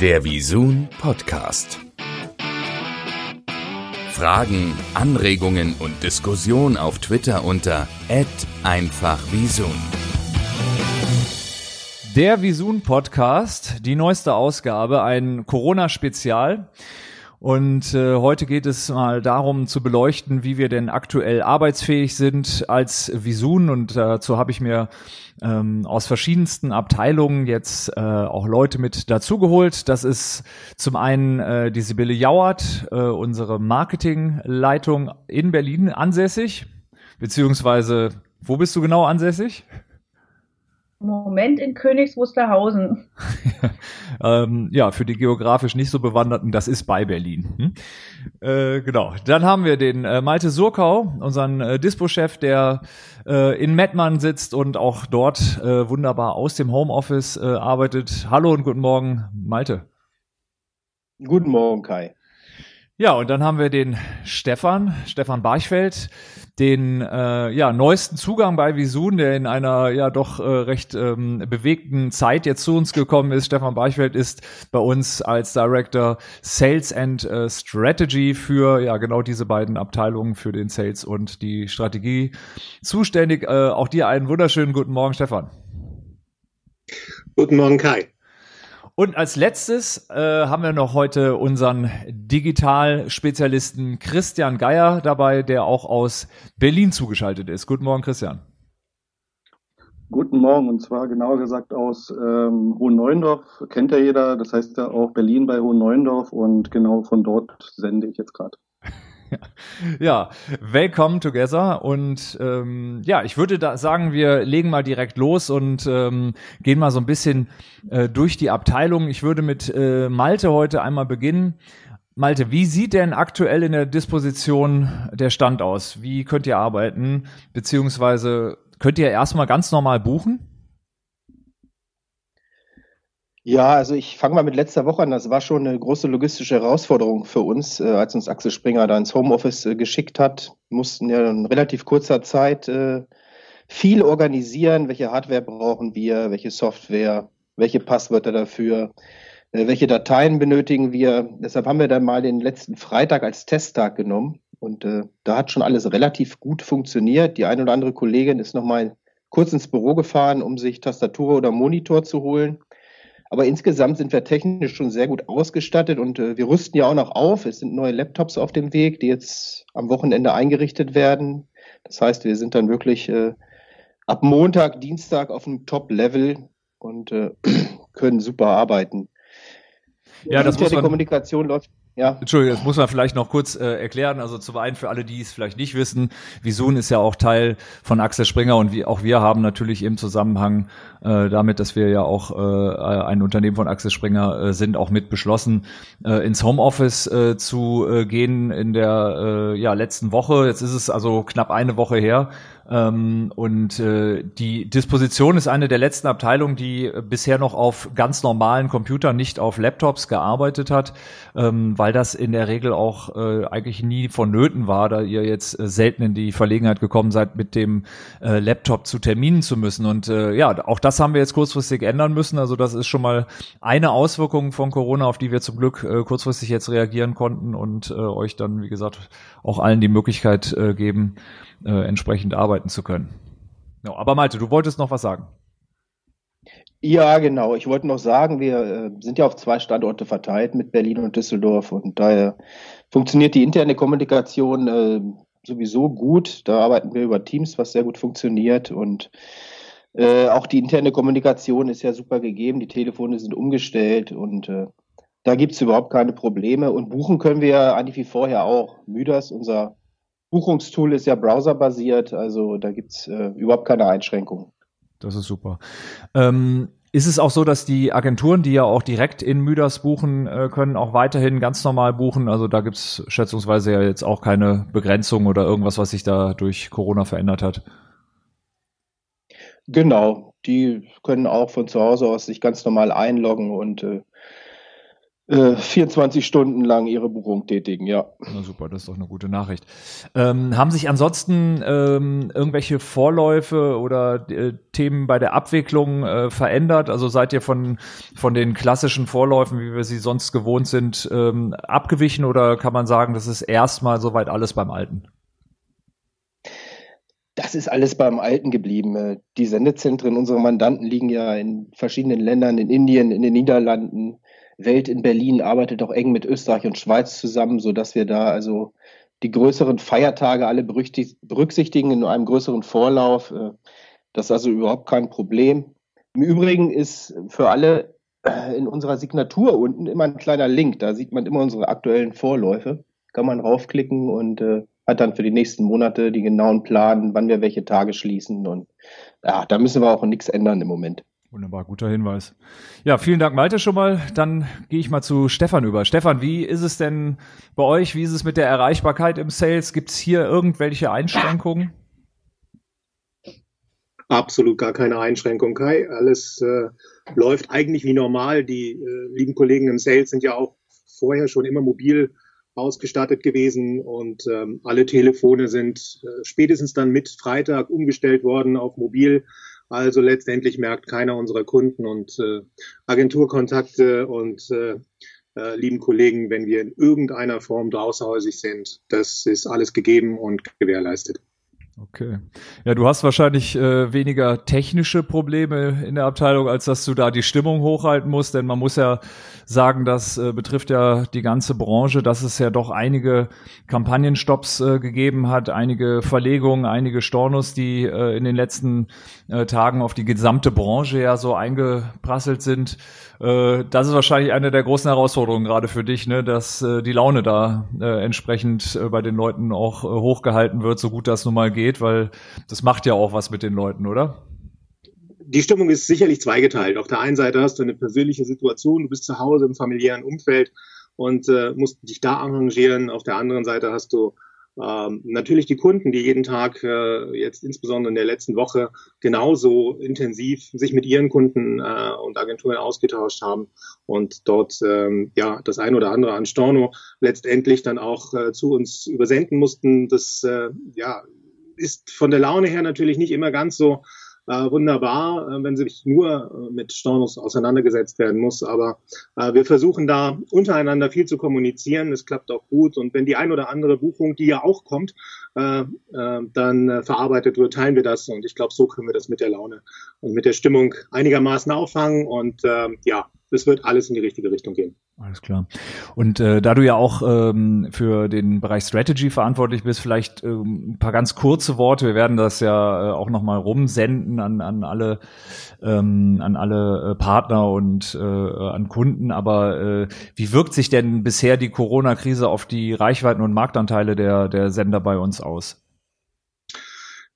Der Visun Podcast. Fragen, Anregungen und Diskussion auf Twitter unter @einfachvisun. Der Visun Podcast, die neueste Ausgabe, ein Corona-Spezial. Und äh, heute geht es mal darum zu beleuchten, wie wir denn aktuell arbeitsfähig sind als Visun. Und dazu habe ich mir ähm, aus verschiedensten Abteilungen jetzt äh, auch Leute mit dazugeholt. Das ist zum einen äh, die Sibylle Jauert, äh, unsere Marketingleitung in Berlin ansässig. Beziehungsweise, wo bist du genau ansässig? Moment in Königs Wusterhausen. ähm, ja, für die geografisch nicht so Bewanderten, das ist bei Berlin. Hm? Äh, genau. Dann haben wir den äh, Malte Surkau, unseren äh, Dispo-Chef, der äh, in Mettmann sitzt und auch dort äh, wunderbar aus dem Homeoffice äh, arbeitet. Hallo und guten Morgen, Malte. Guten Morgen, Kai. Ja, und dann haben wir den Stefan, Stefan Barchfeld, den äh, ja, neuesten Zugang bei Visun, der in einer ja doch äh, recht ähm, bewegten Zeit jetzt zu uns gekommen ist. Stefan Barchfeld ist bei uns als Director Sales and äh, Strategy für ja genau diese beiden Abteilungen, für den Sales und die Strategie zuständig. Äh, auch dir einen wunderschönen guten Morgen, Stefan. Guten Morgen, Kai. Und als letztes äh, haben wir noch heute unseren Digital-Spezialisten Christian Geier dabei, der auch aus Berlin zugeschaltet ist. Guten Morgen, Christian. Guten Morgen, und zwar genauer gesagt aus ähm, Hohen kennt ja jeder, das heißt ja auch Berlin bei Hohen und genau von dort sende ich jetzt gerade. ja, welcome together. Und ähm, ja, ich würde da sagen, wir legen mal direkt los und ähm, gehen mal so ein bisschen äh, durch die Abteilung. Ich würde mit äh, Malte heute einmal beginnen. Malte, wie sieht denn aktuell in der Disposition der Stand aus? Wie könnt ihr arbeiten? Beziehungsweise könnt ihr erstmal ganz normal buchen? Ja, also ich fange mal mit letzter Woche an. Das war schon eine große logistische Herausforderung für uns, äh, als uns Axel Springer da ins Homeoffice äh, geschickt hat. Wir mussten ja in relativ kurzer Zeit äh, viel organisieren. Welche Hardware brauchen wir? Welche Software? Welche Passwörter dafür? Äh, welche Dateien benötigen wir? Deshalb haben wir dann mal den letzten Freitag als Testtag genommen. Und äh, da hat schon alles relativ gut funktioniert. Die eine oder andere Kollegin ist nochmal kurz ins Büro gefahren, um sich Tastatur oder Monitor zu holen. Aber insgesamt sind wir technisch schon sehr gut ausgestattet und äh, wir rüsten ja auch noch auf. Es sind neue Laptops auf dem Weg, die jetzt am Wochenende eingerichtet werden. Das heißt, wir sind dann wirklich äh, ab Montag, Dienstag auf einem Top-Level und äh, können super arbeiten. Ja, das muss man, Kommunikation läuft ja. Entschuldigung, das muss man vielleicht noch kurz äh, erklären. Also zum einen für alle, die es vielleicht nicht wissen, Visun ist ja auch Teil von Axel Springer und wie, auch wir haben natürlich im Zusammenhang äh, damit, dass wir ja auch äh, ein Unternehmen von Axel Springer äh, sind, auch mit beschlossen, äh, ins Homeoffice äh, zu äh, gehen in der äh, ja, letzten Woche. Jetzt ist es also knapp eine Woche her. Ähm, und äh, die Disposition ist eine der letzten Abteilungen, die bisher noch auf ganz normalen Computern, nicht auf Laptops gearbeitet hat, ähm, weil das in der Regel auch äh, eigentlich nie vonnöten war, da ihr jetzt äh, selten in die Verlegenheit gekommen seid, mit dem äh, Laptop zu Terminen zu müssen. Und äh, ja, auch das haben wir jetzt kurzfristig ändern müssen. Also das ist schon mal eine Auswirkung von Corona, auf die wir zum Glück äh, kurzfristig jetzt reagieren konnten und äh, euch dann, wie gesagt, auch allen die Möglichkeit äh, geben, äh, entsprechend arbeiten zu können. No, aber Malte, du wolltest noch was sagen. Ja, genau. Ich wollte noch sagen, wir äh, sind ja auf zwei Standorte verteilt mit Berlin und Düsseldorf und daher funktioniert die interne Kommunikation äh, sowieso gut. Da arbeiten wir über Teams, was sehr gut funktioniert und äh, auch die interne Kommunikation ist ja super gegeben. Die Telefone sind umgestellt und äh, da gibt es überhaupt keine Probleme. Und buchen können wir eigentlich wie vorher auch. Mydas, unser Buchungstool ist ja browserbasiert, also da gibt's äh, überhaupt keine Einschränkungen. Das ist super. Ähm, ist es auch so, dass die Agenturen, die ja auch direkt in Mydas buchen äh, können, auch weiterhin ganz normal buchen? Also da gibt's schätzungsweise ja jetzt auch keine Begrenzung oder irgendwas, was sich da durch Corona verändert hat. Genau, die können auch von zu Hause aus sich ganz normal einloggen und äh, äh, 24 Stunden lang ihre Buchung tätigen, ja. Na super, das ist doch eine gute Nachricht. Ähm, haben sich ansonsten ähm, irgendwelche Vorläufe oder äh, Themen bei der Abwicklung äh, verändert? Also seid ihr von, von den klassischen Vorläufen, wie wir sie sonst gewohnt sind, ähm, abgewichen oder kann man sagen, das ist erstmal soweit alles beim Alten? Das ist alles beim Alten geblieben. Äh, die Sendezentren unserer Mandanten liegen ja in verschiedenen Ländern, in Indien, in den Niederlanden, Welt in Berlin arbeitet auch eng mit Österreich und Schweiz zusammen, sodass wir da also die größeren Feiertage alle berücksichtigen in einem größeren Vorlauf. Äh, das ist also überhaupt kein Problem. Im Übrigen ist für alle äh, in unserer Signatur unten immer ein kleiner Link. Da sieht man immer unsere aktuellen Vorläufe. Kann man raufklicken und äh, hat dann für die nächsten Monate die genauen Planen, wann wir welche Tage schließen. Und ja, da müssen wir auch nichts ändern im Moment. Wunderbar, guter Hinweis. Ja, vielen Dank, Malte, schon mal. Dann gehe ich mal zu Stefan über. Stefan, wie ist es denn bei euch? Wie ist es mit der Erreichbarkeit im Sales? Gibt es hier irgendwelche Einschränkungen? Absolut gar keine Einschränkung, Kai. Alles äh, läuft eigentlich wie normal. Die äh, lieben Kollegen im Sales sind ja auch vorher schon immer mobil ausgestattet gewesen und ähm, alle Telefone sind äh, spätestens dann mit Freitag umgestellt worden auf mobil. Also letztendlich merkt keiner unserer Kunden und äh, Agenturkontakte und äh, äh, lieben Kollegen, wenn wir in irgendeiner Form draußenhäusig sind, das ist alles gegeben und gewährleistet. Okay. Ja, du hast wahrscheinlich äh, weniger technische Probleme in der Abteilung, als dass du da die Stimmung hochhalten musst, denn man muss ja sagen, das äh, betrifft ja die ganze Branche, dass es ja doch einige Kampagnenstopps äh, gegeben hat, einige Verlegungen, einige Stornos, die äh, in den letzten äh, Tagen auf die gesamte Branche ja so eingeprasselt sind. Äh, das ist wahrscheinlich eine der großen Herausforderungen gerade für dich, ne, dass äh, die Laune da äh, entsprechend äh, bei den Leuten auch äh, hochgehalten wird, so gut das nun mal geht, weil das macht ja auch was mit den Leuten, oder? Die Stimmung ist sicherlich zweigeteilt. Auf der einen Seite hast du eine persönliche Situation, du bist zu Hause im familiären Umfeld und äh, musst dich da arrangieren. Auf der anderen Seite hast du ähm, natürlich die Kunden, die jeden Tag äh, jetzt insbesondere in der letzten Woche genauso intensiv sich mit ihren Kunden äh, und Agenturen ausgetauscht haben und dort ähm, ja das ein oder andere an Storno letztendlich dann auch äh, zu uns übersenden mussten. Das äh, ja ist von der Laune her natürlich nicht immer ganz so äh, wunderbar, äh, wenn sich nur äh, mit Stornos auseinandergesetzt werden muss. Aber äh, wir versuchen da untereinander viel zu kommunizieren. Es klappt auch gut. Und wenn die ein oder andere Buchung, die ja auch kommt, äh, äh, dann äh, verarbeitet wird, teilen wir das. Und ich glaube, so können wir das mit der Laune und mit der Stimmung einigermaßen auffangen. Und äh, ja, es wird alles in die richtige Richtung gehen. Alles klar. Und äh, da du ja auch ähm, für den Bereich Strategy verantwortlich bist, vielleicht ähm, ein paar ganz kurze Worte. Wir werden das ja äh, auch nochmal rumsenden an, an alle ähm, an alle äh, Partner und äh, an Kunden. Aber äh, wie wirkt sich denn bisher die Corona-Krise auf die Reichweiten und Marktanteile der der Sender bei uns aus?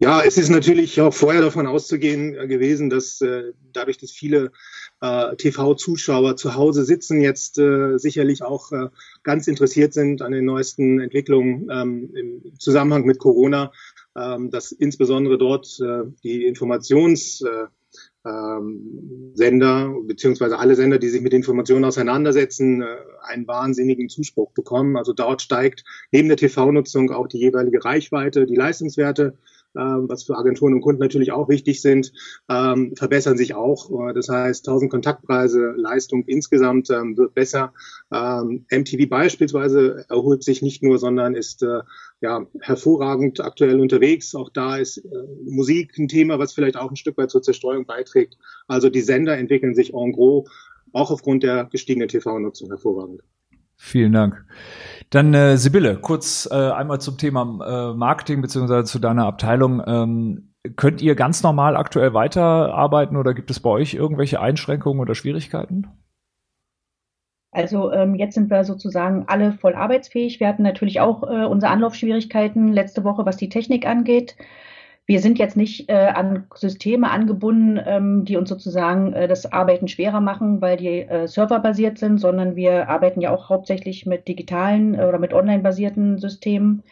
Ja, es ist natürlich auch vorher davon auszugehen äh, gewesen, dass äh, dadurch, dass viele äh, TV-Zuschauer zu Hause sitzen, jetzt äh, sicherlich auch äh, ganz interessiert sind an den neuesten Entwicklungen ähm, im Zusammenhang mit Corona, ähm, dass insbesondere dort äh, die Informations äh, ähm, Sender beziehungsweise alle Sender, die sich mit Informationen auseinandersetzen, äh, einen wahnsinnigen Zuspruch bekommen. Also dort steigt neben der TV-Nutzung auch die jeweilige Reichweite, die Leistungswerte was für Agenturen und Kunden natürlich auch wichtig sind, ähm, verbessern sich auch. Äh, das heißt, 1000 Kontaktpreise, Leistung insgesamt ähm, wird besser. MTV beispielsweise erholt sich nicht nur, sondern ist äh, ja hervorragend aktuell unterwegs. Auch da ist äh, Musik ein Thema, was vielleicht auch ein Stück weit zur Zerstreuung beiträgt. Also die Sender entwickeln sich en gros, auch aufgrund der gestiegenen TV-Nutzung hervorragend. Vielen Dank. Dann äh, Sibylle, kurz äh, einmal zum Thema äh, Marketing beziehungsweise zu deiner Abteilung. Ähm, könnt ihr ganz normal aktuell weiterarbeiten oder gibt es bei euch irgendwelche Einschränkungen oder Schwierigkeiten? Also ähm, jetzt sind wir sozusagen alle voll arbeitsfähig. Wir hatten natürlich auch äh, unsere Anlaufschwierigkeiten letzte Woche, was die Technik angeht. Wir sind jetzt nicht äh, an Systeme angebunden, ähm, die uns sozusagen äh, das Arbeiten schwerer machen, weil die äh, serverbasiert sind, sondern wir arbeiten ja auch hauptsächlich mit digitalen äh, oder mit online-basierten Systemen.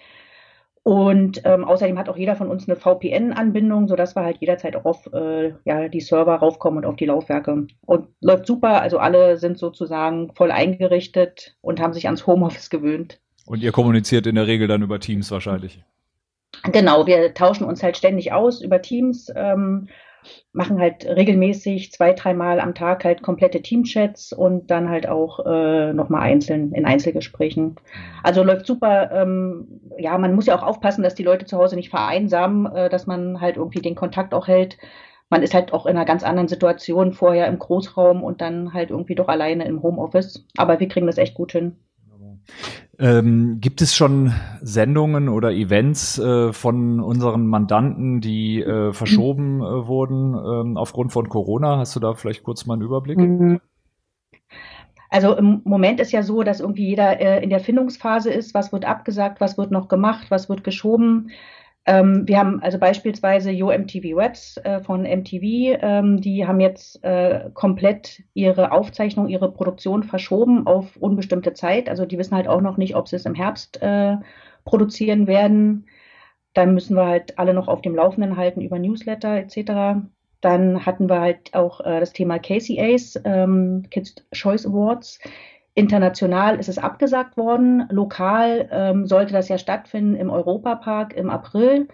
Und ähm, außerdem hat auch jeder von uns eine VPN-Anbindung, sodass wir halt jederzeit auch auf äh, ja, die Server raufkommen und auf die Laufwerke. Und läuft super, also alle sind sozusagen voll eingerichtet und haben sich ans Homeoffice gewöhnt. Und ihr kommuniziert in der Regel dann über Teams wahrscheinlich. Genau, wir tauschen uns halt ständig aus über Teams, ähm, machen halt regelmäßig zwei, dreimal am Tag halt komplette Teamchats und dann halt auch äh, nochmal einzeln in Einzelgesprächen. Also läuft super. Ähm, ja, man muss ja auch aufpassen, dass die Leute zu Hause nicht vereinsamen, äh, dass man halt irgendwie den Kontakt auch hält. Man ist halt auch in einer ganz anderen Situation vorher im Großraum und dann halt irgendwie doch alleine im Homeoffice. Aber wir kriegen das echt gut hin. Ähm, gibt es schon Sendungen oder Events äh, von unseren Mandanten, die äh, verschoben äh, wurden ähm, aufgrund von Corona? Hast du da vielleicht kurz mal einen Überblick? Mhm. Also im Moment ist ja so, dass irgendwie jeder äh, in der Findungsphase ist, was wird abgesagt, was wird noch gemacht, was wird geschoben. Ähm, wir haben also beispielsweise Yo MTV äh, von MTV, ähm, die haben jetzt äh, komplett ihre Aufzeichnung, ihre Produktion verschoben auf unbestimmte Zeit. Also die wissen halt auch noch nicht, ob sie es im Herbst äh, produzieren werden. Dann müssen wir halt alle noch auf dem Laufenden halten über Newsletter etc. Dann hatten wir halt auch äh, das Thema KCAs, ähm, Kids Choice Awards. International ist es abgesagt worden. Lokal ähm, sollte das ja stattfinden im Europapark im April.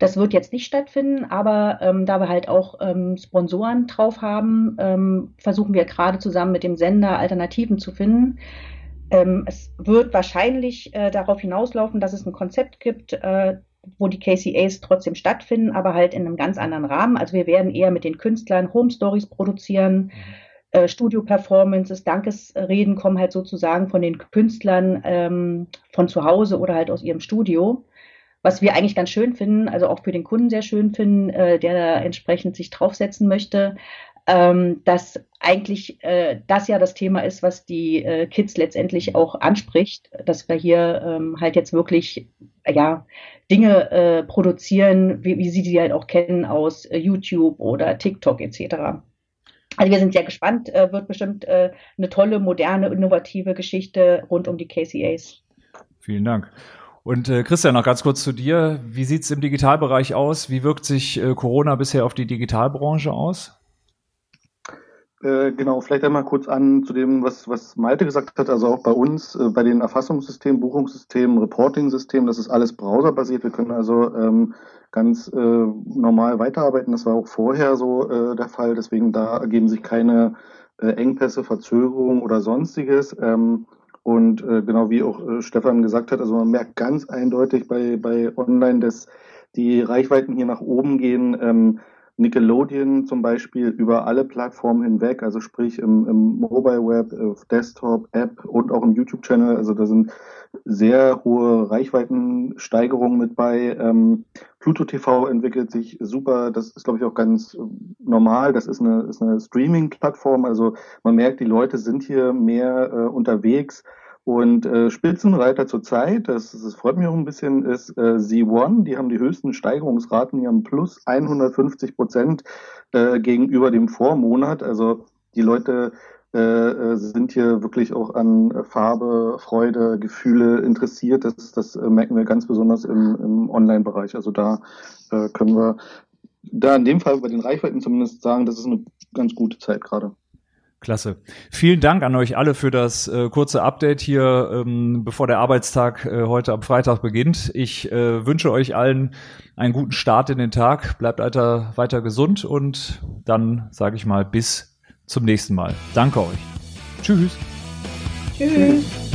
Das wird jetzt nicht stattfinden, aber ähm, da wir halt auch ähm, Sponsoren drauf haben, ähm, versuchen wir gerade zusammen mit dem Sender Alternativen zu finden. Ähm, es wird wahrscheinlich äh, darauf hinauslaufen, dass es ein Konzept gibt, äh, wo die KCAs trotzdem stattfinden, aber halt in einem ganz anderen Rahmen. Also wir werden eher mit den Künstlern Home Stories produzieren. Mhm äh, Studio-Performances, Dankesreden kommen halt sozusagen von den Künstlern ähm, von zu Hause oder halt aus ihrem Studio. Was wir eigentlich ganz schön finden, also auch für den Kunden sehr schön finden, äh, der da entsprechend sich draufsetzen möchte, ähm, dass eigentlich äh, das ja das Thema ist, was die äh, Kids letztendlich auch anspricht, dass wir hier ähm, halt jetzt wirklich ja Dinge äh, produzieren, wie, wie sie die halt auch kennen aus äh, YouTube oder TikTok etc. Also wir sind sehr gespannt, äh, wird bestimmt äh, eine tolle, moderne, innovative Geschichte rund um die KCAs. Vielen Dank. Und äh, Christian, noch ganz kurz zu dir. Wie sieht es im Digitalbereich aus? Wie wirkt sich äh, Corona bisher auf die Digitalbranche aus? Äh, genau, vielleicht einmal kurz an zu dem, was, was Malte gesagt hat. Also auch bei uns, äh, bei den Erfassungssystemen, Buchungssystemen, Reporting-Systemen, das ist alles browserbasiert. Wir können also ähm, ganz äh, normal weiterarbeiten. Das war auch vorher so äh, der Fall. Deswegen da ergeben sich keine äh, Engpässe, Verzögerungen oder sonstiges. Ähm, und äh, genau wie auch äh, Stefan gesagt hat, also man merkt ganz eindeutig bei, bei Online, dass die Reichweiten hier nach oben gehen. Ähm, Nickelodeon zum Beispiel über alle Plattformen hinweg, also sprich im, im Mobile Web, auf Desktop, App und auch im YouTube-Channel. Also da sind sehr hohe Reichweitensteigerungen mit bei. Ähm, Pluto TV entwickelt sich super. Das ist, glaube ich, auch ganz normal. Das ist eine, ist eine Streaming-Plattform. Also man merkt, die Leute sind hier mehr äh, unterwegs. Und äh, Spitzenreiter zurzeit, das, das freut mich auch ein bisschen, ist äh, Z1. Die haben die höchsten Steigerungsraten, die haben plus 150 Prozent äh, gegenüber dem Vormonat. Also die Leute äh, äh, sind hier wirklich auch an Farbe, Freude, Gefühle interessiert. Das, das äh, merken wir ganz besonders im, im Online-Bereich. Also da äh, können wir da in dem Fall bei den Reichweiten zumindest sagen, das ist eine ganz gute Zeit gerade. Klasse. Vielen Dank an euch alle für das äh, kurze Update hier, ähm, bevor der Arbeitstag äh, heute am Freitag beginnt. Ich äh, wünsche euch allen einen guten Start in den Tag. Bleibt weiter, weiter gesund und dann sage ich mal bis zum nächsten Mal. Danke euch. Tschüss. Tschüss.